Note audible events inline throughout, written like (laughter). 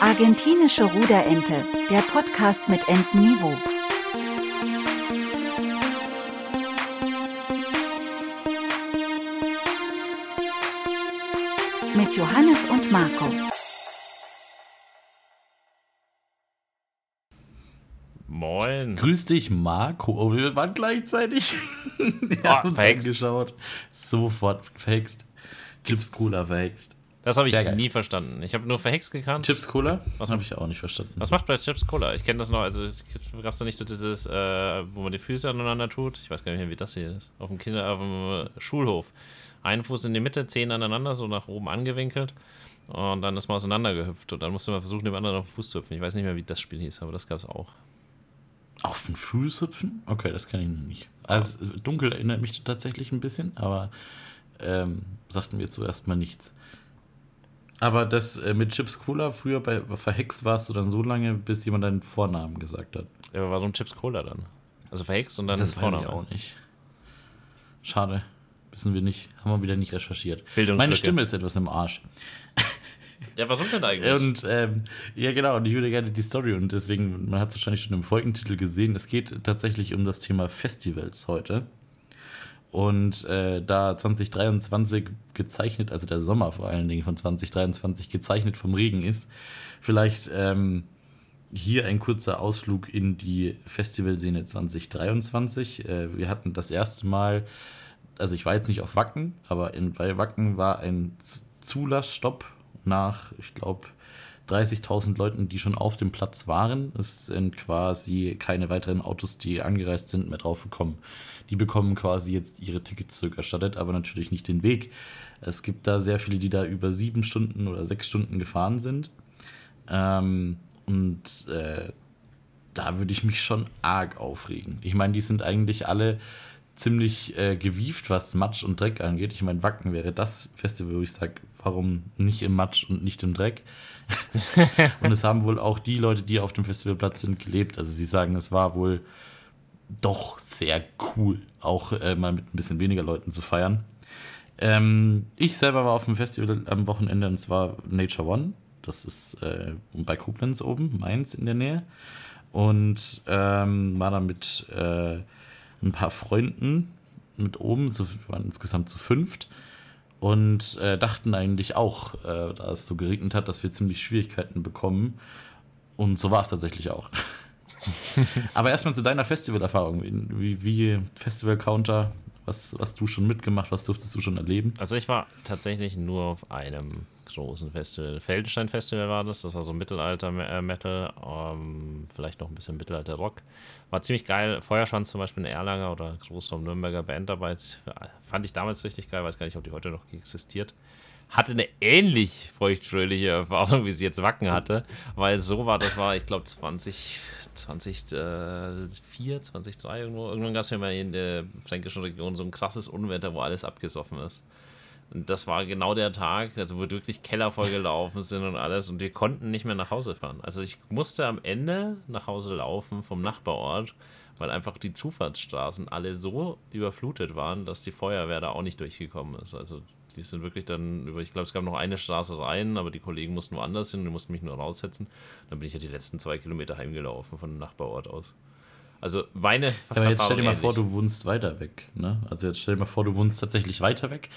Argentinische Ruderente, der Podcast mit Entenniveau. Mit Johannes und Marco. Moin. Grüß dich, Marco. Oh, wir waren gleichzeitig. (laughs) wir Oh, haben uns angeschaut. Sofort verhext. Chips Cola verhext. Das habe ich geil. nie verstanden. Ich habe nur verhext gekannt. Chips Cola? Was- habe ich auch nicht verstanden. Was macht bei Chips Cola? Ich kenne das noch, also gab es da nicht so dieses, äh, wo man die Füße aneinander tut? Ich weiß gar nicht mehr, wie das hier ist. Auf dem Kinder, auf dem Schulhof. Ein Fuß in die Mitte, zehn aneinander, so nach oben angewinkelt. Und dann ist man auseinandergehüpft. Und dann musste man versuchen, dem anderen auf den Fuß zu hüpfen. Ich weiß nicht mehr, wie das Spiel hieß, aber das gab es auch. Auf den Fuß hüpfen? Okay, das kann ich noch nicht. Also dunkel erinnert mich tatsächlich ein bisschen, aber ähm, sagten mir zuerst mal nichts. Aber das äh, mit Chips Cola, früher bei Verhext warst du dann so lange, bis jemand deinen Vornamen gesagt hat. Ja, aber warum Chips Cola dann? Also verhext und dann das weiß Vorname. ich auch nicht. Schade. Wissen wir nicht. Haben wir wieder nicht recherchiert. Meine Stimme ist etwas im Arsch. Ja, warum denn eigentlich? Und ähm, ja, genau, und ich würde gerne die Story und deswegen, man hat es wahrscheinlich schon im Folgentitel gesehen, es geht tatsächlich um das Thema Festivals heute. Und äh, da 2023 gezeichnet, also der Sommer vor allen Dingen von 2023 gezeichnet vom Regen ist, vielleicht ähm, hier ein kurzer Ausflug in die Festivalszene 2023. Äh, wir hatten das erste Mal, also ich war jetzt nicht auf Wacken, aber in, bei Wacken war ein Zulassstopp nach, ich glaube, 30.000 Leuten, die schon auf dem Platz waren. Es sind quasi keine weiteren Autos, die angereist sind, mehr draufgekommen. Die bekommen quasi jetzt ihre Tickets zurückerstattet, aber natürlich nicht den Weg. Es gibt da sehr viele, die da über sieben Stunden oder sechs Stunden gefahren sind. Ähm, und äh, da würde ich mich schon arg aufregen. Ich meine, die sind eigentlich alle ziemlich äh, gewieft, was Matsch und Dreck angeht. Ich meine, Wacken wäre das Festival, wo ich sage, warum nicht im Matsch und nicht im Dreck? (laughs) und es haben wohl auch die Leute, die auf dem Festivalplatz sind, gelebt. Also sie sagen, es war wohl doch sehr cool, auch äh, mal mit ein bisschen weniger Leuten zu feiern. Ähm, ich selber war auf dem Festival am Wochenende und zwar Nature One. Das ist äh, bei Koblenz oben, Mainz in der Nähe. Und ähm, war da mit äh, ein paar Freunden mit oben, so, waren insgesamt zu fünft. Und äh, dachten eigentlich auch, äh, da es so geregnet hat, dass wir ziemlich Schwierigkeiten bekommen. Und so war es tatsächlich auch. (laughs) Aber erstmal zu deiner Festivalerfahrung. Wie, wie Festival-Counter, was hast du schon mitgemacht, was durftest du schon erleben? Also ich war tatsächlich nur auf einem großen Festival. Feldenstein Festival war das, das war so Mittelalter-Metal, ähm, vielleicht noch ein bisschen Mittelalter-Rock. War ziemlich geil. Feuerschwanz zum Beispiel in Erlanger oder Großraum Nürnberger Band dabei. Fand ich damals richtig geil, weiß gar nicht, ob die heute noch existiert. Hatte eine ähnlich feuchtfröhliche Erfahrung, wie sie jetzt Wacken hatte, weil so war, das war, ich glaube, 20, 2004, 2003 irgendwo. Irgendwann gab es ja mal in der fränkischen Region so ein krasses Unwetter, wo alles abgesoffen ist. Und das war genau der Tag, also wo wirklich Keller voll gelaufen sind und alles und wir konnten nicht mehr nach Hause fahren. Also ich musste am Ende nach Hause laufen vom Nachbarort, weil einfach die Zufahrtsstraßen alle so überflutet waren, dass die Feuerwehr da auch nicht durchgekommen ist. Also die sind wirklich dann über, ich glaube, es gab noch eine Straße rein, aber die Kollegen mussten woanders hin, die mussten mich nur raussetzen. Dann bin ich ja die letzten zwei Kilometer heimgelaufen von dem Nachbarort aus. Also meine Ja, aber jetzt stell dir mal Erfahrung vor, ähnlich. du wohnst weiter weg. Ne? Also jetzt stell dir mal vor, du wohnst tatsächlich weiter weg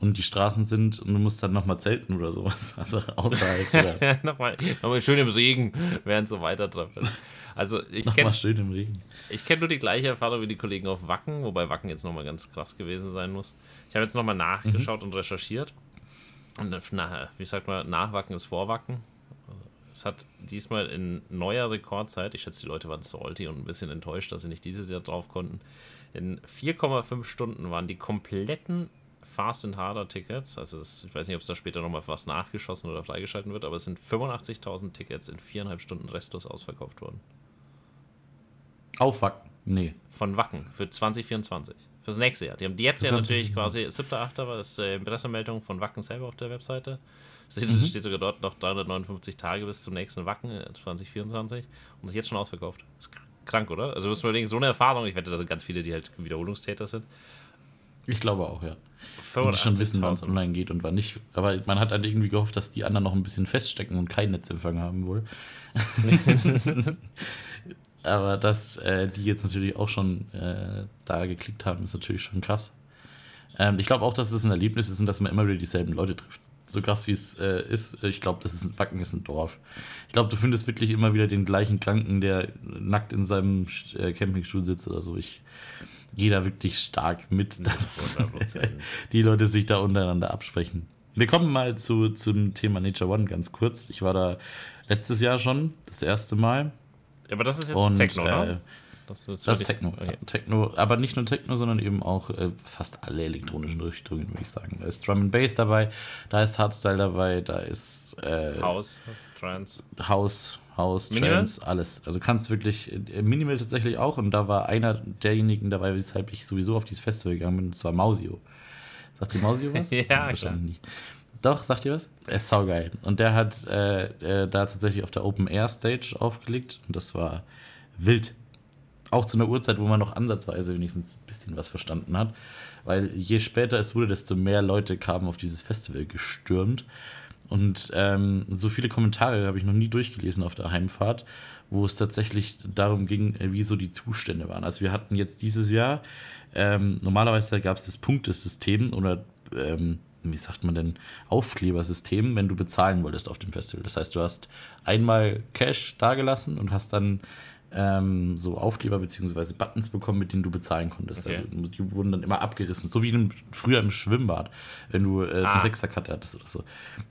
und die Straßen sind und du musst dann nochmal zelten oder sowas. (laughs) Also außerhalb oder (laughs) nochmal, nochmal schön im Regen, während so weiter treffen. Also ich kenne nochmal schön im Regen. ich kenn nur die gleiche Erfahrung wie die Kollegen auf Wacken, wobei Wacken jetzt nochmal ganz krass gewesen sein muss. Ich habe jetzt nochmal nachgeschaut und recherchiert. Und na, wie sagt man, nach Wacken ist vor Wacken. Es hat diesmal in neuer Rekordzeit, ich schätze, die Leute waren salty und ein bisschen enttäuscht, dass sie nicht dieses Jahr drauf konnten. In 4,5 Stunden waren die kompletten Fast and Harder Tickets, also das, ich weiß nicht, ob es da später nochmal was nachgeschossen oder freigeschalten wird, aber es sind 85.000 Tickets in viereinhalb Stunden restlos ausverkauft worden. Aufwacken. Nee. Von Wacken für 2024. Fürs nächste Jahr. Die haben die jetzt ja natürlich quasi 7.8. war das äh, Pressemeldung von Wacken selber auf der Webseite. Steht, steht sogar dort noch 359 Tage bis zum nächsten Wacken äh, 2024 und ist jetzt schon ausverkauft. Ist krank, oder? Also muss man überlegen, so eine Erfahrung, ich wette, da sind ganz viele, die halt Wiederholungstäter sind. Ich glaube auch, ja. Und die schon wissen, wann es online geht und wann nicht. Aber man hat halt irgendwie gehofft, dass die anderen noch ein bisschen feststecken und keinen Netzempfang haben wohl. (laughs) Aber dass äh, die jetzt natürlich auch schon äh, da geklickt haben, ist natürlich schon krass. Ähm, ich glaube auch, dass es ein Erlebnis ist und dass man immer wieder dieselben Leute trifft. So krass wie es äh, ist, ich glaube, das ist ein Wacken ist ein Dorf. Ich glaube, du findest wirklich immer wieder den gleichen Kranken, der nackt in seinem äh, Campingstuhl sitzt oder so. Ich gehe da wirklich stark mit, dass (laughs) die Leute sich da untereinander absprechen. Wir kommen mal zu, zum Thema Nature One ganz kurz. Ich war da letztes Jahr schon, das erste Mal. Ja, aber das ist jetzt und, Techno? Äh, das ist, das ist Techno. Okay. Ja, Techno, aber nicht nur Techno, sondern eben auch äh, fast alle elektronischen Richtungen, würde ich sagen. Da ist Drum and Bass dabei, da ist Hardstyle dabei, da ist äh, House, Trance. House, House, Minimal? Trance, alles. Also kannst wirklich äh, Minimal tatsächlich auch und da war einer derjenigen dabei, weshalb ich sowieso auf dieses Festival gegangen bin, und zwar Mausio. Sagt die Mausio was? (laughs) ja, Wahrscheinlich klar. nicht. Doch, sagt ihr was? Er ist saugeil. Und der hat äh, äh, da tatsächlich auf der Open Air Stage aufgelegt und das war wild. Auch zu einer Uhrzeit, wo man noch ansatzweise wenigstens ein bisschen was verstanden hat. Weil je später es wurde, desto mehr Leute kamen auf dieses Festival gestürmt. Und ähm, so viele Kommentare habe ich noch nie durchgelesen auf der Heimfahrt, wo es tatsächlich darum ging, wie so die Zustände waren. Also wir hatten jetzt dieses Jahr, ähm, normalerweise gab es das Punktesystem oder ähm, wie sagt man denn, Aufklebersystem, wenn du bezahlen wolltest auf dem Festival. Das heißt, du hast einmal Cash dagelassen und hast dann ähm, so Aufkleber bzw. Buttons bekommen, mit denen du bezahlen konntest. Okay. Also die wurden dann immer abgerissen. So wie im, früher im Schwimmbad, wenn du äh, ah. eine Sechserkarte hattest oder so.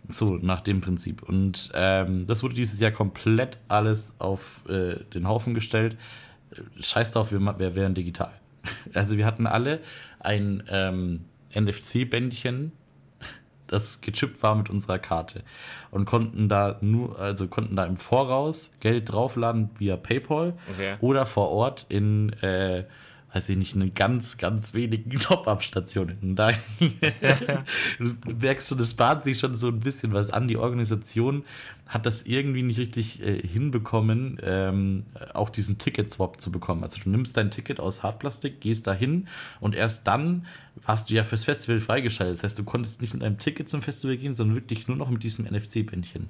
So, nach dem Prinzip. Und ähm, das wurde dieses Jahr komplett alles auf äh, den Haufen gestellt. Scheiß drauf, wir, wir wären digital. (laughs) Also wir hatten alle ein ähm, NFC-Bändchen das gechippt war mit unserer Karte und konnten da nur, also konnten da im Voraus Geld draufladen via PayPal okay. oder vor Ort in, äh, weiß ich nicht, in ganz, ganz wenigen (laughs) Top-Up-Stationen. Da (laughs) merkst du, das bahnt sich schon so ein bisschen was an. Die Organisation hat das irgendwie nicht richtig äh, hinbekommen, ähm, auch diesen Ticket-Swap zu bekommen. Also du nimmst dein Ticket aus Hartplastik, gehst dahin und erst dann warst du ja fürs Festival freigeschaltet. Das heißt, du konntest nicht mit einem Ticket zum Festival gehen, sondern wirklich nur noch mit diesem NFC-Bändchen.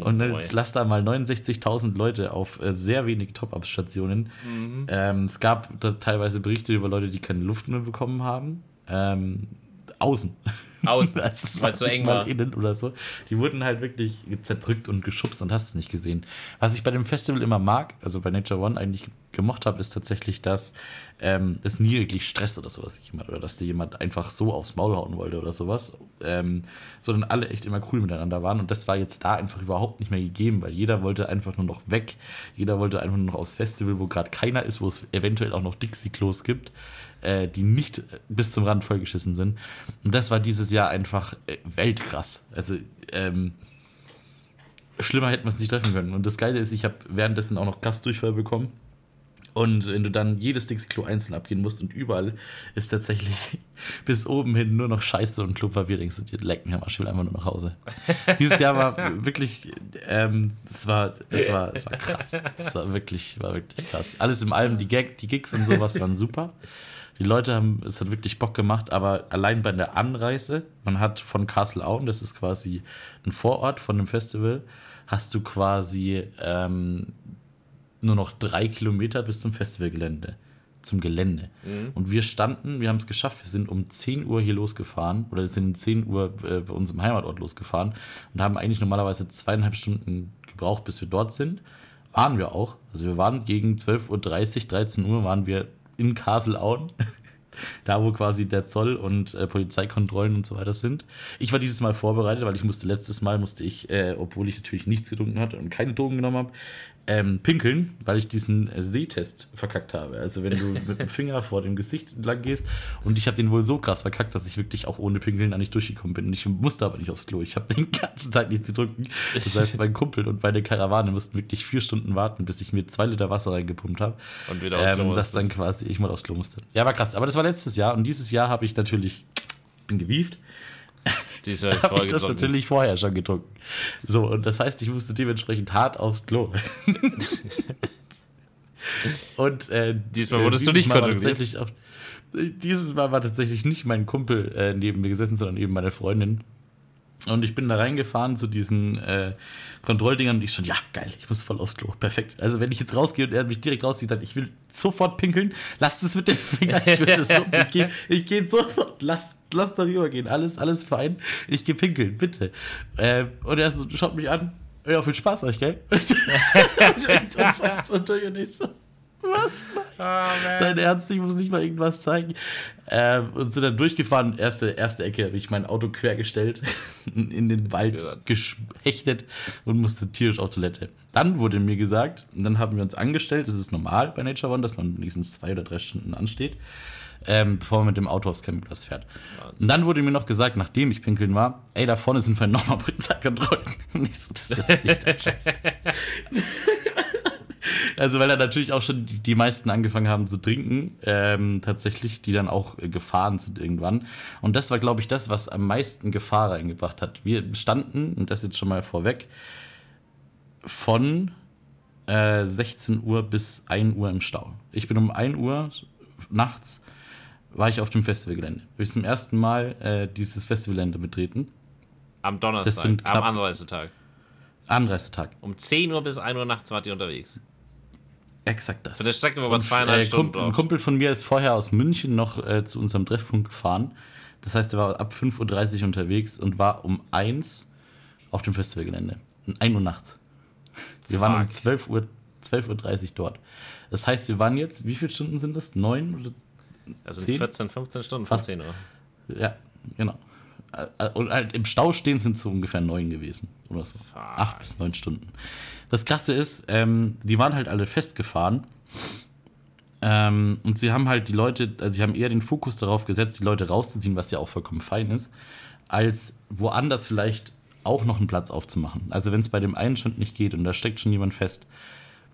Oh, und jetzt lass da mal 69.000 Leute auf äh, sehr wenig Top-Up-Stationen. Mhm. Ähm, es gab da teilweise Berichte über Leute, die keine Luft mehr bekommen haben. Ähm, außen. Außen, weil es so eng war. Innen oder so. Die wurden halt wirklich zerdrückt und geschubst und hast es nicht gesehen. Was ich bei dem Festival immer mag, also bei Nature One eigentlich gemocht habe, ist tatsächlich, dass ähm, es nie wirklich Stress oder sowas jemand oder dass dir jemand einfach so aufs Maul hauen wollte oder sowas, ähm, sondern alle echt immer cool miteinander waren und das war jetzt da einfach überhaupt nicht mehr gegeben, weil jeder wollte einfach nur noch weg, jeder wollte einfach nur noch aufs Festival, wo gerade keiner ist, wo es eventuell auch noch Dixie-Klos gibt äh, die nicht bis zum Rand vollgeschissen sind. Und das war dieses Jahr einfach äh, weltkrass. Also, ähm, schlimmer hätten wir es nicht treffen können. Und das Geile ist, ich habe währenddessen auch noch Gastdurchfall bekommen. Und wenn du dann jedes Dixie-Klo einzeln abgehen musst und überall ist tatsächlich (laughs) bis oben hin nur noch Scheiße und Klopapier, denkst du dir, lecken, Herr ich will einfach nur nach Hause. (laughs) Dieses Jahr war wirklich, ähm, es war, es war, es war krass. Es war wirklich, war wirklich krass. Alles im allem, die, Gag, die Gigs und sowas waren super. Die Leute haben, es hat wirklich Bock gemacht, aber allein bei der Anreise, man hat von Castle Auen, das ist quasi ein Vorort von dem Festival, hast du quasi ähm, nur noch drei Kilometer bis zum Festivalgelände, zum Gelände. Mhm. Und wir standen, wir haben es geschafft, wir sind um 10 Uhr hier losgefahren oder wir sind um 10 Uhr äh, bei unserem Heimatort losgefahren und haben eigentlich normalerweise zweieinhalb Stunden gebraucht, bis wir dort sind. Waren wir auch. Also wir waren gegen 12.30 Uhr, 13 Uhr waren wir in Kaselauen. (laughs) da, wo quasi der Zoll und äh, Polizeikontrollen und so weiter sind. Ich war dieses Mal vorbereitet, weil ich musste letztes Mal, musste ich, äh, obwohl ich natürlich nichts getrunken hatte und keine Drogen genommen habe, ähm, pinkeln, weil ich diesen äh, Sehtest verkackt habe. Also wenn du mit dem (laughs) Finger vor dem Gesicht entlang gehst und ich habe den wohl so krass verkackt, dass ich wirklich auch ohne Pinkeln da nicht durchgekommen bin. Und ich musste aber nicht aufs Klo. Ich habe (laughs) den ganzen Tag nichts getrunken. Das heißt, mein Kumpel und meine Karawane mussten wirklich vier Stunden warten, bis ich mir zwei Liter Wasser reingepumpt habe. Und wieder aufs Klo ähm, Dass dann quasi ich mal aufs Klo musste. Ja, war krass. Aber das war letztes Jahr und dieses Jahr habe ich natürlich bin gewieft die (laughs) habe ich das natürlich vorher schon getrunken. So, und das heißt, ich musste dementsprechend hart aufs Klo. (laughs) Und äh, Diesmal wurdest du nicht Mal tatsächlich auch, Dieses Mal war tatsächlich nicht mein Kumpel äh, neben mir gesessen, sondern eben meine Freundin. Und ich bin da reingefahren zu diesen äh, Kontrolldingern und ich schon, ja, geil, ich muss voll aufs Klo. Perfekt. Also, wenn ich jetzt rausgehe und er mich direkt rausgeht, sagt, ich will sofort pinkeln, lasst es mit dem Finger. Ich, will das so, (laughs) ich gehe ich geh sofort, lasst lass doch rübergehen. Alles, alles fein. Ich gehe pinkeln, bitte. Äh, und er so, schaut mich an. Ja, viel Spaß euch, gell? (laughs) und dann sagt durch und ich so, was? Nein. Dein Ernst, ich muss nicht mal irgendwas zeigen. Ähm, und sind dann durchgefahren. Erste, erste Ecke habe ich mein Auto quergestellt, (laughs) in den Wald Ja. gehechtet und musste tierisch auf Toilette. Dann wurde mir gesagt, und dann haben wir uns angestellt, das ist normal bei Nature One, dass man wenigstens zwei oder drei Stunden ansteht, ähm, bevor man mit dem Auto aufs Campingplatz fährt. Und dann wurde mir noch gesagt, nachdem ich pinkeln war, ey, da vorne sind vielleicht nochmal Polizeikontrollen. (laughs) Und ich so, das ist jetzt nicht der Scheiß. (laughs) Also, weil da natürlich auch schon die, die meisten angefangen haben zu trinken, ähm, tatsächlich, die dann auch äh, gefahren sind irgendwann. Und das war, glaube ich, das, was am meisten Gefahr reingebracht hat. Wir standen, und das jetzt schon mal vorweg, von äh, 16 Uhr bis 1 Uhr im Stau. Ich bin um 1 Uhr nachts, war ich auf dem Festivalgelände. Habe ich zum ersten Mal äh, dieses Festivalgelände betreten. Am Donnerstag, am Anreisetag. Anreisetag. Um 10 Uhr bis 1 Uhr nachts wart ihr unterwegs. Exakt das. Von der Strecke, man Und, zweieinhalb äh, Stunden Kumpel, ein. Kumpel von mir ist vorher aus München noch äh, zu unserem Treffpunkt gefahren. Das heißt, er war ab 5.30 Uhr unterwegs und war um 1 auf dem Festivalgelände. Um 1 Uhr nachts. Wir waren um Fuck. 12 Uhr, 12.30 Uhr dort. Das heißt, wir waren jetzt, wie viele Stunden sind das? Neun? Oder? Also 10? 14, 15 Stunden Fast. 10 Uhr. Ja, genau. Äh, Und halt im Stau stehen sind es so ungefähr neun gewesen. Oder so. Acht bis neun Stunden. Das Krasse ist, ähm, die waren halt alle festgefahren. Ähm, und sie haben halt die Leute, also sie haben eher den Fokus darauf gesetzt, die Leute rauszuziehen, was ja auch vollkommen fein ist, als woanders vielleicht auch noch einen Platz aufzumachen. Also wenn es bei dem einen schon nicht geht und da steckt schon jemand fest,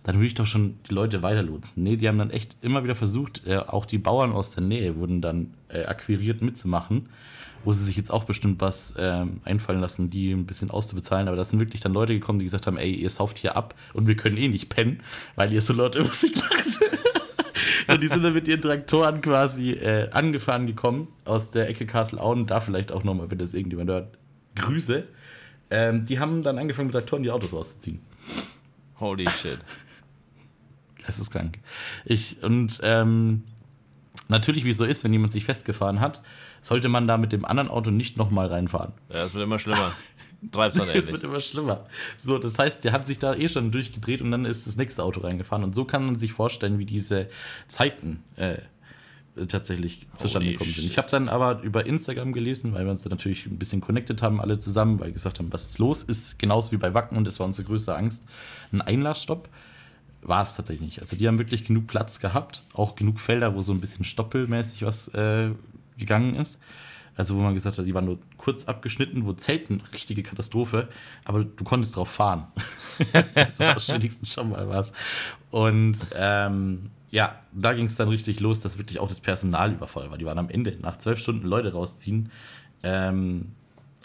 dann würde ich doch schon die Leute weiterlotsen. Nee, die haben dann echt immer wieder versucht, äh, auch die Bauern aus der Nähe wurden dann äh, akquiriert mitzumachen, wo sie sich jetzt auch bestimmt was ähm, einfallen lassen, die ein bisschen auszubezahlen. Aber das sind wirklich dann Leute gekommen, die gesagt haben, ey, ihr sauft hier ab und wir können eh nicht pennen, weil ihr so laute Musik macht. und die sind dann mit ihren Traktoren quasi äh, angefahren gekommen aus der Ecke Kassel-Auen. Da vielleicht auch nochmal, wenn das irgendjemand hört, Grüße. Ähm, die haben dann angefangen mit Traktoren die Autos rauszuziehen. Holy shit. Das ist krank. Ich, und ähm, natürlich, wie es so ist, wenn jemand sich festgefahren hat, sollte man da mit dem anderen Auto nicht nochmal reinfahren. Ja, es wird immer schlimmer. Treib's dann (laughs) Es endlich. wird immer schlimmer. So, das heißt, der hat sich da eh schon durchgedreht und dann ist das nächste Auto reingefahren. Und so kann man sich vorstellen, wie diese Zeiten äh, tatsächlich zustande gekommen sind. Ich habe dann aber über Instagram gelesen, weil wir uns da natürlich ein bisschen connected haben, alle zusammen, weil wir gesagt haben, was ist los? Ist genauso wie bei Wacken und das war unsere größte Angst. Ein Einlassstopp war es tatsächlich nicht. Also die haben wirklich genug Platz gehabt, auch genug Felder, wo so ein bisschen stoppelmäßig was äh, gegangen ist. Also wo man gesagt hat, die waren nur kurz abgeschnitten, wo Zelten richtige Katastrophe, aber du konntest drauf fahren. (laughs) das war wenigstens schon mal was. Und ähm, ja, da ging es dann richtig los, dass wirklich auch das Personal übervoll war. Die waren am Ende, nach zwölf Stunden Leute rausziehen. Ähm,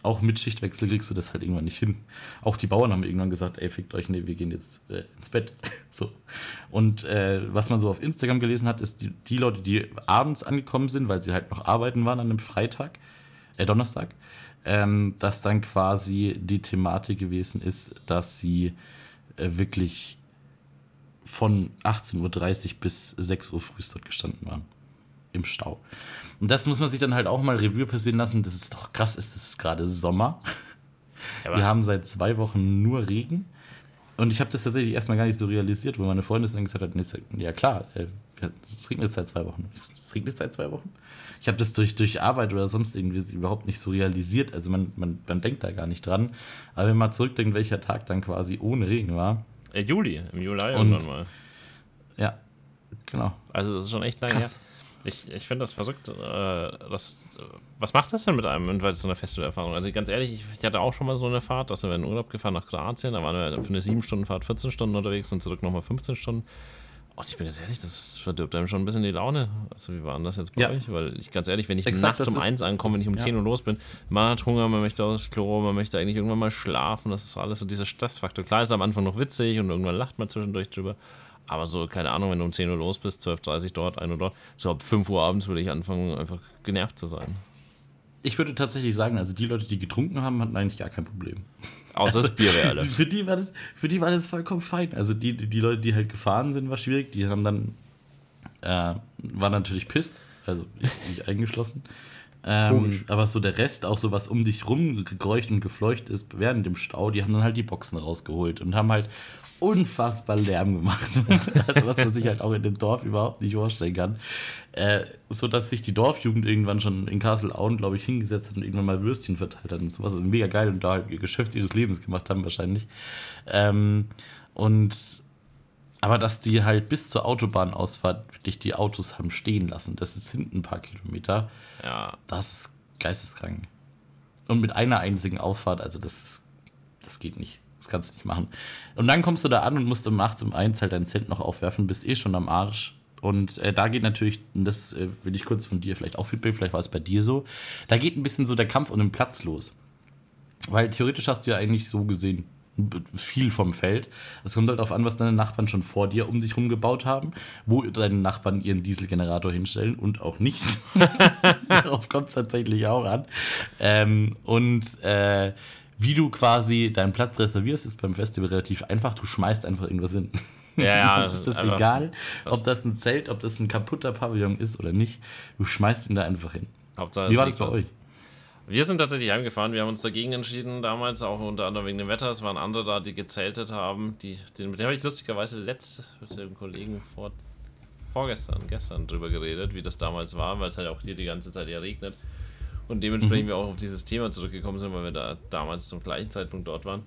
auch mit Schichtwechsel kriegst du das halt irgendwann nicht hin. Auch die Bauern haben irgendwann gesagt, ey, fickt euch, nee, wir gehen jetzt äh, ins Bett. (laughs) so. Und äh, was man so auf Instagram gelesen hat, ist, die, die Leute, die abends angekommen sind, weil sie halt noch arbeiten waren an einem Freitag, äh, Donnerstag, ähm, dass dann quasi die Thematik gewesen ist, dass sie äh, wirklich von 18.30 Uhr bis 6 Uhr früh dort gestanden waren. Im Stau. Und das muss man sich dann halt auch mal Revue passieren lassen. Das ist doch krass, es ist gerade Sommer. Ja, Wir haben seit zwei Wochen nur Regen. Und ich habe das tatsächlich erstmal gar nicht so realisiert, wo meine Freundin dann gesagt hat, nee, ja klar, äh, es regnet seit zwei Wochen. Es regnet seit zwei Wochen? Ich habe das durch, durch Arbeit oder sonst irgendwie überhaupt nicht so realisiert. Also man, man, man denkt da gar nicht dran. Aber wenn man zurückdenkt, welcher Tag dann quasi ohne Regen war, äh, Juli, im Juli Und- irgendwann mal. ja, genau. Also das ist schon echt lange Krass. Ich, ich finde das verrückt. Äh, das, was macht das denn mit einem, weil es so eine Festivalerfahrung? Also ganz ehrlich, ich, ich hatte auch schon mal so eine Fahrt, dass wir in Urlaub gefahren nach Kroatien, da waren wir für eine 7-Stunden-Fahrt 14 Stunden unterwegs und zurück nochmal 15 Stunden. Und ich bin ganz ehrlich, das verdirbt einem schon ein bisschen die Laune. Also wie war denn das jetzt bei Ja. euch? Weil ich ganz ehrlich, wenn ich Exakt, nachts um 1 ankomme, wenn ich um Ja. 10 Uhr los bin, man hat Hunger, man möchte aufs Klo, man möchte eigentlich irgendwann mal schlafen, das ist alles so dieser Stressfaktor. Klar ist am Anfang noch witzig und irgendwann lacht man zwischendurch drüber. Aber so, keine Ahnung, wenn du um 10 Uhr los bist, 12.30 Uhr dort, 1 Uhr dort, so ab 5 Uhr abends würde ich anfangen, einfach genervt zu sein. Ich würde tatsächlich sagen, also die Leute, die getrunken haben, hatten eigentlich gar kein Problem. Außer das Bier wäre alle. Für die, war das, für die war das vollkommen fein. Also die, die, Leute, die halt gefahren sind, war schwierig. Die haben dann, äh, waren natürlich pisst, also ich, ich eingeschlossen. Ähm, aber so der Rest, auch so was um dich rum gekreucht und gefleucht ist während dem Stau, die haben dann halt die Boxen rausgeholt und haben halt unfassbar Lärm gemacht. (laughs) also was man sich halt auch in dem Dorf überhaupt nicht vorstellen kann. Äh, so dass sich die Dorfjugend irgendwann schon in Kassel-Auen, glaube ich, hingesetzt hat und irgendwann mal Würstchen verteilt hat und sowas. Und mega geil und da halt ihr Geschäft ihres Lebens gemacht haben wahrscheinlich. Ähm, und aber dass die halt bis zur Autobahnausfahrt wirklich die Autos haben stehen lassen, das ist hinten ein paar Kilometer. Ja. Das ist geisteskrank. Und mit einer einzigen Auffahrt, also das, ist, das geht nicht. Das kannst du nicht machen. Und dann kommst du da an und musst um nachts um eins halt dein Zelt noch aufwerfen, bist eh schon am Arsch. Und äh, da geht natürlich, das äh, will ich kurz von dir vielleicht auch Feedback, vielleicht war es bei dir so, da geht ein bisschen so der Kampf um den Platz los. Weil theoretisch hast du ja eigentlich so gesehen viel vom Feld. Es kommt halt darauf an, was deine Nachbarn schon vor dir um sich rum gebaut haben, wo deine Nachbarn ihren Dieselgenerator hinstellen und auch nicht. (laughs) Darauf kommt es tatsächlich auch an. Ähm, und äh, wie du quasi deinen Platz reservierst, ist beim Festival relativ einfach. Du schmeißt einfach irgendwas hin. Ja, ja. (laughs) ist das egal, ob das ein Zelt, ob das ein kaputter Pavillon ist oder nicht. Du schmeißt ihn da einfach hin. Hauptsache, Wie war das bei euch? Wir sind tatsächlich heimgefahren. Wir haben uns dagegen entschieden, damals auch unter anderem wegen dem Wetter. Es waren andere da, die gezeltet haben. Die, den, mit dem habe ich lustigerweise letzt mit dem Kollegen vor, vorgestern, gestern drüber geredet, wie das damals war, weil es halt auch hier die ganze Zeit ja regnet. Und dementsprechend mhm. wir auch auf dieses Thema zurückgekommen sind, weil wir da damals zum gleichen Zeitpunkt dort waren.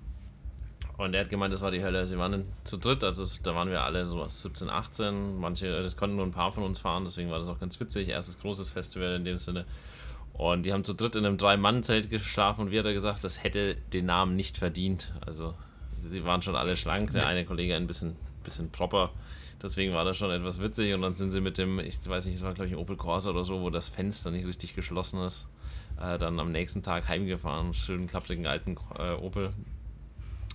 Und er hat gemeint, das war die Hölle. Sie waren zu dritt, also da waren wir alle so was 17, 18. Manche, das konnten nur ein paar von uns fahren, deswegen war das auch ganz witzig. Erstes großes Festival in dem Sinne. Und die haben zu dritt in einem Drei-Mann-Zelt geschlafen und wie hat er gesagt, das hätte den Namen nicht verdient. Also, sie waren schon alle schlank, der eine Kollege ein bisschen, bisschen proper. Deswegen war das schon etwas witzig. Und dann sind sie mit dem, ich weiß nicht, es war glaube ich ein Opel Corsa oder so, wo das Fenster nicht richtig geschlossen ist, äh, dann am nächsten Tag heimgefahren. Schönen klapprigen alten äh, Opel.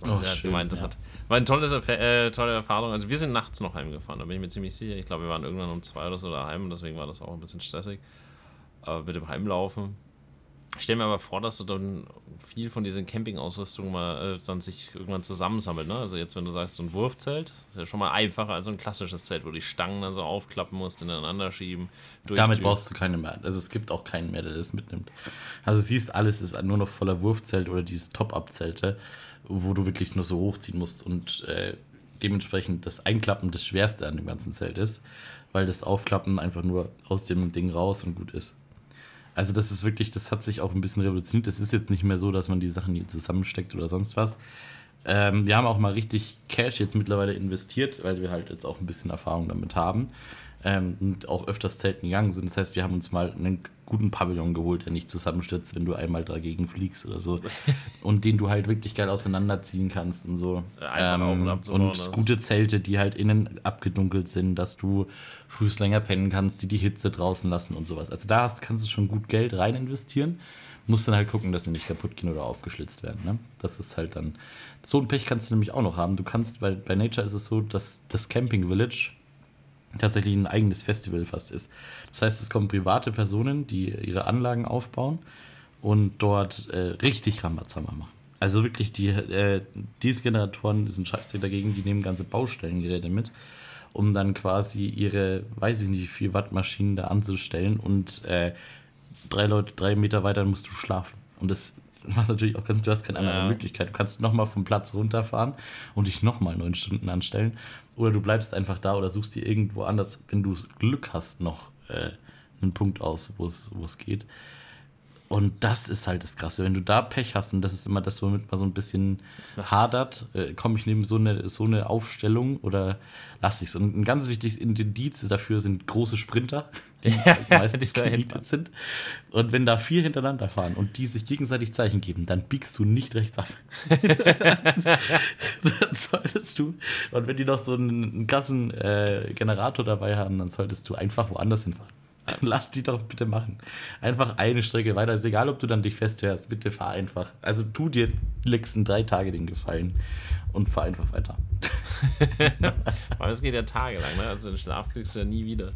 Und oh, sie hat schön, gemeint, das ja. hat, war eine tolle, äh, tolle Erfahrung. Also wir sind nachts noch heimgefahren, da bin ich mir ziemlich sicher. Ich glaube, wir waren irgendwann um zwei oder so daheim und deswegen war das auch ein bisschen stressig äh, mit dem Heimlaufen. Ich stelle mir aber vor, dass du dann viel von diesen Campingausrüstungen mal äh, dann sich irgendwann zusammensammelt. Ne? Also jetzt, wenn du sagst, so ein Wurfzelt, ist ja schon mal einfacher als so ein klassisches Zelt, wo die Stangen dann so aufklappen musst, ineinander schieben. Damit brauchst du keine mehr. Also es gibt auch keinen mehr, der das mitnimmt. Also siehst, alles ist nur noch voller Wurfzelt oder diese Top-Up-Zelte, wo du wirklich nur so hochziehen musst und äh, dementsprechend das Einklappen das Schwerste an dem ganzen Zelt ist, weil das Aufklappen einfach nur aus dem Ding raus und gut ist. Also das ist wirklich, das hat sich auch ein bisschen revolutioniert. Es ist jetzt nicht mehr so, dass man die Sachen hier zusammensteckt oder sonst was. Ähm, wir haben auch mal richtig Cash jetzt mittlerweile investiert, weil wir halt jetzt auch ein bisschen Erfahrung damit haben ähm, und auch öfters Zelten gegangen sind. Das heißt, wir haben uns mal einen guten Pavillon geholt, der nicht zusammenstürzt, wenn du einmal dagegen fliegst oder so. (laughs) und den du halt wirklich geil auseinanderziehen kannst und so. Ähm, und, und gute Zelte, die halt innen abgedunkelt sind, dass du frühst länger pennen kannst, die die Hitze draußen lassen und sowas. Also da hast, kannst du schon gut Geld rein investieren. Musst dann halt gucken, dass sie nicht kaputt gehen oder aufgeschlitzt werden. Ne? Das ist halt dann. So ein Pech kannst du nämlich auch noch haben. Du kannst, weil bei Nature ist es so, dass das Camping Village tatsächlich ein eigenes Festival fast ist. Das heißt, es kommen private Personen, die ihre Anlagen aufbauen und dort äh, richtig Rambazamba machen. Also wirklich, die äh, Dieselgeneratoren sind scheiße dagegen, die nehmen ganze Baustellengeräte mit, um dann quasi ihre, weiß ich nicht, wie viel Watt Maschinen da anzustellen und äh, drei Leute, drei Meter weiter musst du schlafen. Und das (laughs) macht natürlich auch ganz, du hast keine andere ja. Möglichkeit. Du kannst nochmal vom Platz runterfahren und dich nochmal neun Stunden anstellen. Oder du bleibst einfach da oder suchst dir irgendwo anders, wenn du Glück hast, noch äh, einen Punkt aus, wo es geht. Und das ist halt das Krasse. Wenn du da Pech hast, und das ist immer das, womit man so ein bisschen hadert, äh, komme ich neben so eine, so eine Aufstellung oder lasse ich es. Und ein ganz wichtiges Indiz dafür sind große Sprinter, die (laughs) ja, meistens gemietet sind. Und wenn da vier hintereinander fahren und die sich gegenseitig Zeichen geben, dann biegst du nicht rechts ab. (laughs) dann solltest du, und wenn die noch so einen, einen krassen äh, Generator dabei haben, dann solltest du einfach woanders hinfahren. Dann (laughs) lass die doch bitte machen. Einfach eine Strecke weiter. Ist egal, ob du dann dich festfährst. Bitte fahr einfach. Also tu dir die letzten drei Tage den Gefallen und fahr einfach weiter. (laughs) Aber es geht ja tagelang, ne? Also den Schlaf kriegst du ja nie wieder.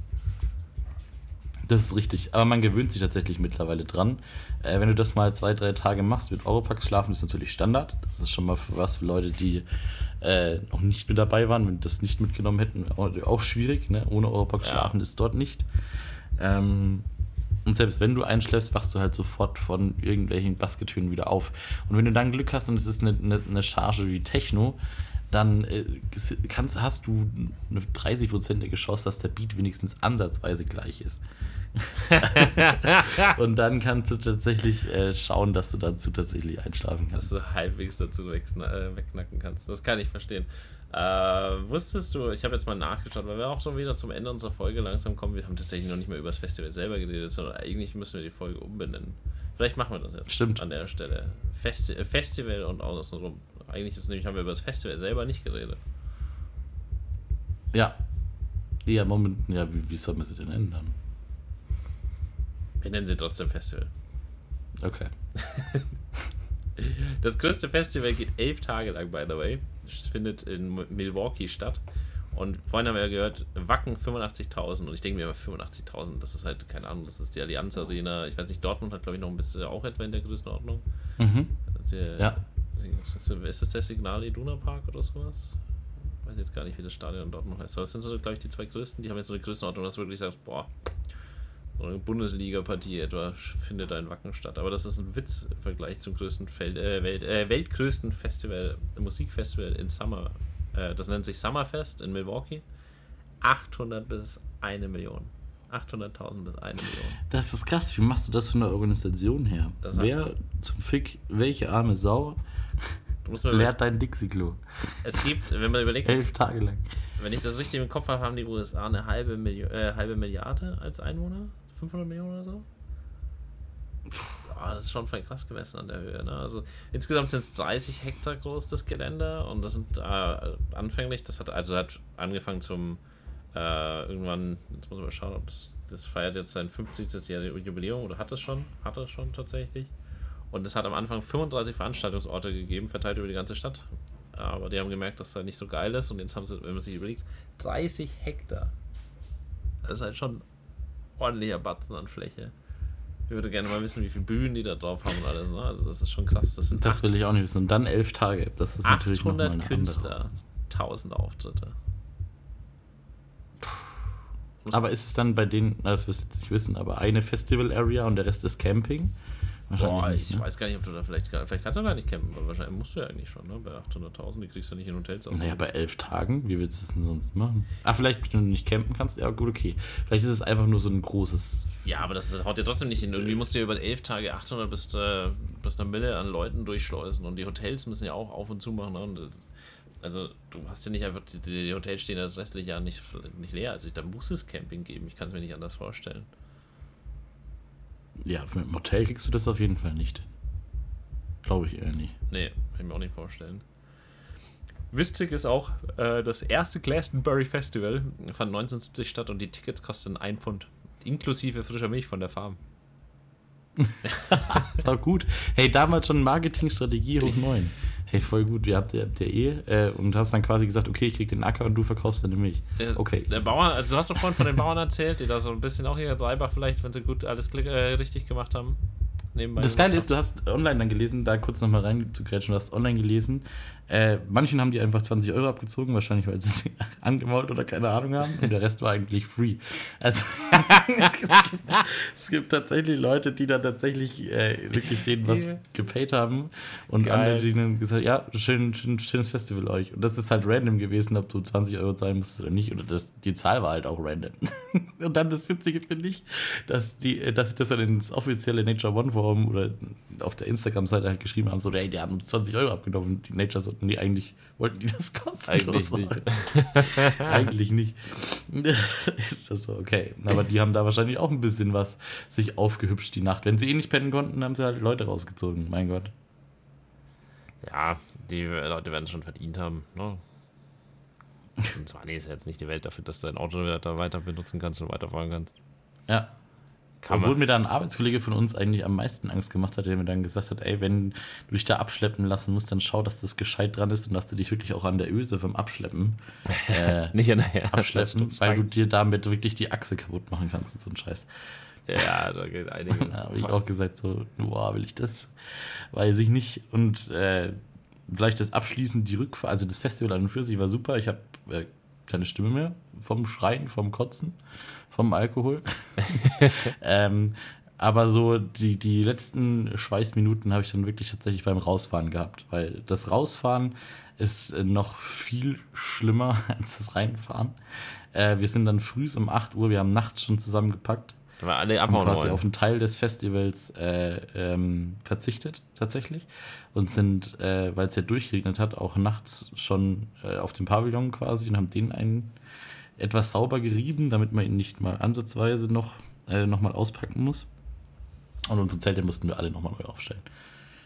Das ist richtig. Aber man gewöhnt sich tatsächlich mittlerweile dran. Äh, wenn du das mal zwei, drei Tage machst mit Europax schlafen, ist natürlich Standard. Das ist schon mal für was für Leute, die äh, noch nicht mit dabei waren, wenn das nicht mitgenommen hätten, auch, auch schwierig. Ne? Ohne Europax Ja. schlafen ist dort nicht. Ähm, und selbst wenn du einschläfst, wachst du halt sofort von irgendwelchen Bassgetönen wieder auf. Und wenn du dann Glück hast und es ist eine, eine, eine Charge wie Techno, dann äh, kannst, hast du eine 30%ige Chance, dass der Beat wenigstens ansatzweise gleich ist. (laughs) und dann kannst du tatsächlich äh, schauen, dass du dazu tatsächlich einschlafen Dass kannst. du halbwegs dazu äh, wegknacken kannst. Das kann ich verstehen. Äh, wusstest du, ich habe jetzt mal nachgeschaut, weil wir auch schon wieder zum Ende unserer Folge langsam kommen. Wir haben tatsächlich noch nicht mehr über das Festival selber geredet, sondern eigentlich müssen wir die Folge umbenennen. Vielleicht machen wir das jetzt Stimmt. an der Stelle. Festi äh, Festival und außenrum. Eigentlich ist nämlich, haben wir über das Festival selber nicht geredet. Ja. Ja, Moment, ja, wie, wie soll man sie denn nennen dann? Wir nennen sie trotzdem Festival. Okay. (laughs) Das größte Festival geht elf Tage lang, by the way. Es findet in Milwaukee statt. Und vorhin haben wir ja gehört, Wacken 85.000. Und ich denke mir immer 85.000, das ist halt, keine Ahnung, das ist die Allianz Arena. Ich weiß nicht, Dortmund hat, glaube ich, noch ein bisschen auch etwa in der Größenordnung. Mhm. Der, Ja. Ist das, der Signal Iduna Park oder sowas? Ich weiß jetzt gar nicht, wie das Stadion in Dortmund heißt. Aber das sind so, glaube ich, die zwei größten. Die haben jetzt so eine Größenordnung, dass du wirklich sagst, boah, eine Bundesliga-Partie etwa findet da in Wacken statt. Aber das ist ein Witz im Vergleich zum größten Feld, äh, Welt, äh, weltgrößten Festival, Musikfestival in Summer. Äh, das nennt sich Summerfest in Milwaukee. 800 bis 1 Million. 800.000 bis 1 Million. Das ist krass. Wie machst du das von der Organisation her? Das Wer zum Fick, welche arme Sau leert dein Dixie-Klo? es gibt, wenn man überlegt, Elf Tage lang. Wenn ich das richtig im Kopf habe, haben die USA eine halbe, Milli äh, halbe Milliarde als Einwohner? 500 Millionen oder so? Ah, das ist schon voll krass gemessen an der Höhe. Ne? Also insgesamt sind es 30 Hektar groß, das Gelände. Und das sind äh, anfänglich, das hat also hat angefangen zum äh, irgendwann, jetzt muss man mal schauen, ob das, das feiert jetzt sein 50. Jahr Jubiläum oder hat es schon? Hat es schon tatsächlich. Und es hat am Anfang 35 Veranstaltungsorte gegeben, verteilt über die ganze Stadt. Aber die haben gemerkt, dass das nicht so geil ist. Und jetzt haben sie, wenn man sich überlegt, 30 Hektar. Das ist halt schon ordentlicher Batzen an Fläche. Ich würde gerne mal wissen, wie viele Bühnen die da drauf haben und alles. Ne? Also das ist schon krass. Das sind Das will ich auch nicht wissen. Und dann elf Tage. Das ist natürlich noch mal 800 eine Künstler, andere. 1000 Auftritte. Aber ist es dann bei denen, das wirst du jetzt nicht wissen, aber eine Festival-Area und der Rest ist Camping? Boah, nicht, ich ne? weiß gar nicht, ob du da vielleicht, vielleicht kannst du gar nicht campen, aber wahrscheinlich musst du ja eigentlich schon, ne? Bei 800.000, die kriegst du nicht in Hotels aus. Naja, bei elf Tagen, wie willst du es denn sonst machen? Ach, vielleicht, wenn du nicht campen kannst, ja gut, okay. Vielleicht ist es einfach nur so ein großes. Ja, aber das haut dir trotzdem nicht hin. Irgendwie musst du ja über elf Tage 800 bis, äh, bis eine Mille an Leuten durchschleusen und die Hotels müssen ja auch auf und zu machen. Ne? Und das, also, du hast ja nicht einfach, die, die Hotels stehen ja das restliche Jahr nicht, nicht leer. Also, da muss es Camping geben. Ich kann es mir nicht anders vorstellen. Ja, mit dem Hotel kriegst du das auf jeden Fall nicht hin. Glaube ich eher nicht. Nee, kann ich mir auch nicht vorstellen. Witzig ist auch, äh, das erste Glastonbury Festival fand 1970 statt und die Tickets kosten 1 Pfund. Inklusive frischer Milch von der Farm. (laughs) Ist auch gut. Hey, damals schon Marketingstrategie hoch 9. Hey, voll gut. Ihr habt, ihr habt ja eh. Äh, und hast dann quasi gesagt, okay, ich krieg den Acker und du verkaufst deine Milch. Okay. Der Bauer, also du hast doch vorhin von den Bauern erzählt, die da so ein bisschen auch hier Dreibach vielleicht, wenn sie gut alles äh, richtig gemacht haben. Nebenbei Das Geile ist, du hast online dann gelesen, da kurz nochmal reinzugrätschen, du hast online gelesen, äh, manchen haben die einfach 20 Euro abgezogen, wahrscheinlich weil sie sie (laughs) angemault oder keine Ahnung haben und der Rest war eigentlich free. Also es, (laughs) gibt, es gibt tatsächlich Leute, die da tatsächlich äh, wirklich denen was gepaid haben und Geil. andere, die dann gesagt ja, schön, schön, schönes Festival euch. Und das ist halt random gewesen, ob du 20 Euro zahlen musstest oder nicht. Oder das, die Zahl war halt auch random. (laughs) und dann das Witzige finde ich, dass die, dass sie das dann ins offizielle Nature One Forum oder auf der Instagram-Seite halt geschrieben haben, so, ey, die haben uns 20 Euro abgenommen. Die Nature sollten die eigentlich, wollten die das kostenlos (laughs) Eigentlich nicht. eigentlich (laughs) nicht. ist das so, okay. Aber die haben da wahrscheinlich auch ein bisschen was sich aufgehübscht die Nacht. Wenn sie eh nicht pennen konnten, haben sie halt Leute rausgezogen, mein Gott. Ja, die Leute werden es schon verdient haben. Ne? Und zwar, nee, ist ja jetzt nicht die Welt dafür, dass du dein Auto wieder da weiter benutzen kannst und weiterfahren kannst. Ja. Kann Obwohl man. mir da ein Arbeitskollege von uns eigentlich am meisten Angst gemacht hat, der mir dann gesagt hat, ey, wenn du dich da abschleppen lassen musst, dann schau, dass das gescheit dran ist und dass du dich wirklich auch an der Öse vom Abschleppen (laughs) äh, Nicht nachher. abschleppen, weil du dir damit wirklich die Achse kaputt machen kannst und so ein Scheiß. Ja, da geht einige. (laughs) Da habe ich auch gesagt, so, boah, will ich das? Weiß ich nicht. Und äh, vielleicht das abschließend, die Rückfahrt, also das Festival an und für sich war super. Ich habe äh, keine Stimme mehr vom Schreien, vom Kotzen, vom Alkohol. (laughs) ähm, aber so die, die letzten Schweißminuten habe ich dann wirklich tatsächlich beim Rausfahren gehabt, weil das Rausfahren ist äh, noch viel schlimmer (laughs) als das Reinfahren. Äh, wir sind dann früh um 8 Uhr, wir haben nachts schon zusammengepackt Weil alle haben abhauen quasi wollen. auf einen Teil des Festivals äh, ähm, verzichtet, tatsächlich. Und sind, äh, weil es ja durchgeregnet hat, auch nachts schon äh, auf dem Pavillon quasi und haben den einen etwas sauber gerieben, damit man ihn nicht mal ansatzweise noch, äh, noch mal auspacken muss. Und unsere Zelte mussten wir alle nochmal neu aufstellen.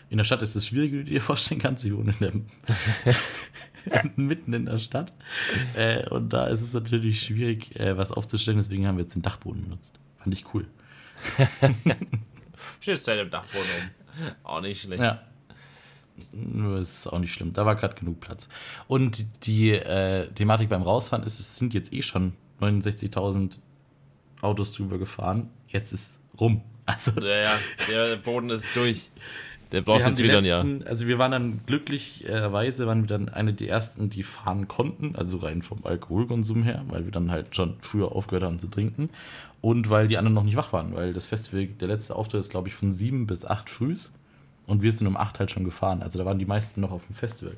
In der Stadt ist es schwierig, wie du dir vorstellen kannst. Sie wohnen in der, (laughs) (laughs) mitten in der Stadt. Äh, und da ist es natürlich schwierig, äh, was aufzustellen. Deswegen haben wir jetzt den Dachboden benutzt. Fand ich cool. (laughs) Steht Zelt im Dachboden um. Auch nicht schlecht. Ja. Nur ist es auch nicht schlimm. Da war gerade genug Platz. Und die äh, Thematik beim Rausfahren ist, es sind jetzt eh schon 69.000 Autos drüber gefahren. Jetzt ist rum. Also Ja, ja, der Boden ist durch. (laughs) Der braucht jetzt wieder ein Jahr. letzten, also wir waren dann glücklicherweise waren wir dann eine der ersten, die fahren konnten, also rein vom Alkoholkonsum her, weil wir dann halt schon früher aufgehört haben zu trinken und weil die anderen noch nicht wach waren, weil das Festival, der letzte Auftritt ist glaube ich von sieben bis acht frühs und wir sind um acht halt schon gefahren, also da waren die meisten noch auf dem Festival.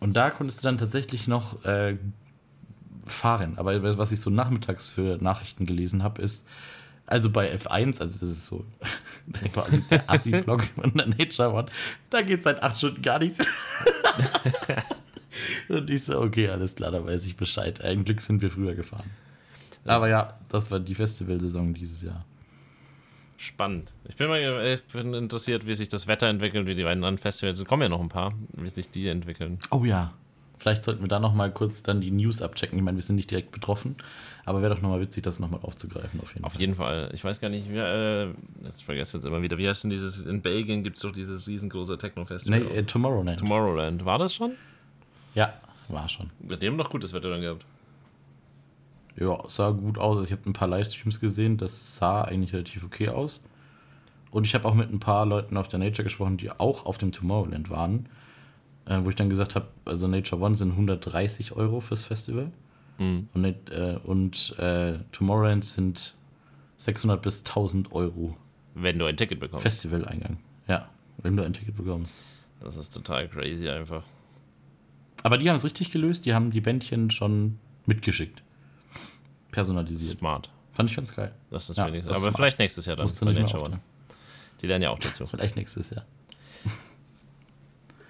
Und da konntest du dann tatsächlich noch äh, fahren, aber was ich so nachmittags für Nachrichten gelesen habe, ist also bei F1, also das ist so (laughs) quasi der Assi-Blog (laughs) von der Nature One, da geht seit acht Stunden gar nichts. (laughs) Und ich so, okay, alles klar, da weiß ich Bescheid. Ein Glück sind wir früher gefahren. Aber ja, das war die Festivalsaison dieses Jahr. Spannend. Ich bin mal ich bin interessiert, wie sich das Wetter entwickelt, wie die beiden anderen Festivals, es kommen ja noch ein paar, wie sich die entwickeln. Oh ja. Vielleicht sollten wir da noch mal kurz dann die News abchecken. Ich meine, wir sind nicht direkt betroffen, aber wäre doch noch mal witzig, das noch mal aufzugreifen auf jeden Auf Fall. jeden Fall. Ich weiß gar nicht, wie, äh, ich vergesse jetzt immer wieder, wie heißt denn dieses, in Belgien gibt es doch dieses riesengroße Techno-Festival. Nee, äh, Tomorrowland. Tomorrowland. War das schon? ja, war schon. Mit dem noch gutes Wetter dann gehabt. Ja, sah gut aus. Also ich habe ein paar Livestreams gesehen, das sah eigentlich relativ okay aus. Und ich habe auch mit ein paar Leuten auf der Nature gesprochen, die auch auf dem Tomorrowland waren. Äh, wo ich dann gesagt habe, also Nature One sind 130 Euro fürs Festival. Mhm. Und, äh, und äh, Tomorrowland sind 600 bis 1000 Euro Wenn du ein Ticket bekommst. Festivaleingang. Ja, wenn du ein Ticket bekommst. Das ist total crazy einfach. Aber die haben es richtig gelöst, die haben die Bändchen schon mitgeschickt. Personalisiert. Smart. Fand ich ganz geil. Das ist Ja, wenigstens. das Aber vielleicht nächstes Jahr dann. Musst du nicht mehr Nature One. auftragen. Die lernen ja auch dazu. Vielleicht nächstes Jahr.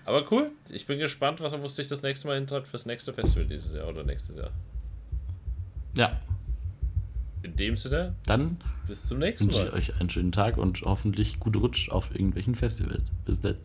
Aber cool. Ich bin gespannt, was man sich das nächste Mal hintreibt fürs nächste Festival dieses Jahr oder nächstes Jahr. Ja, In dem Sinne, dann bis zum nächsten wünsche ich Mal. euch einen schönen Tag und hoffentlich gut Rutsch auf irgendwelchen Festivals. Bis dann.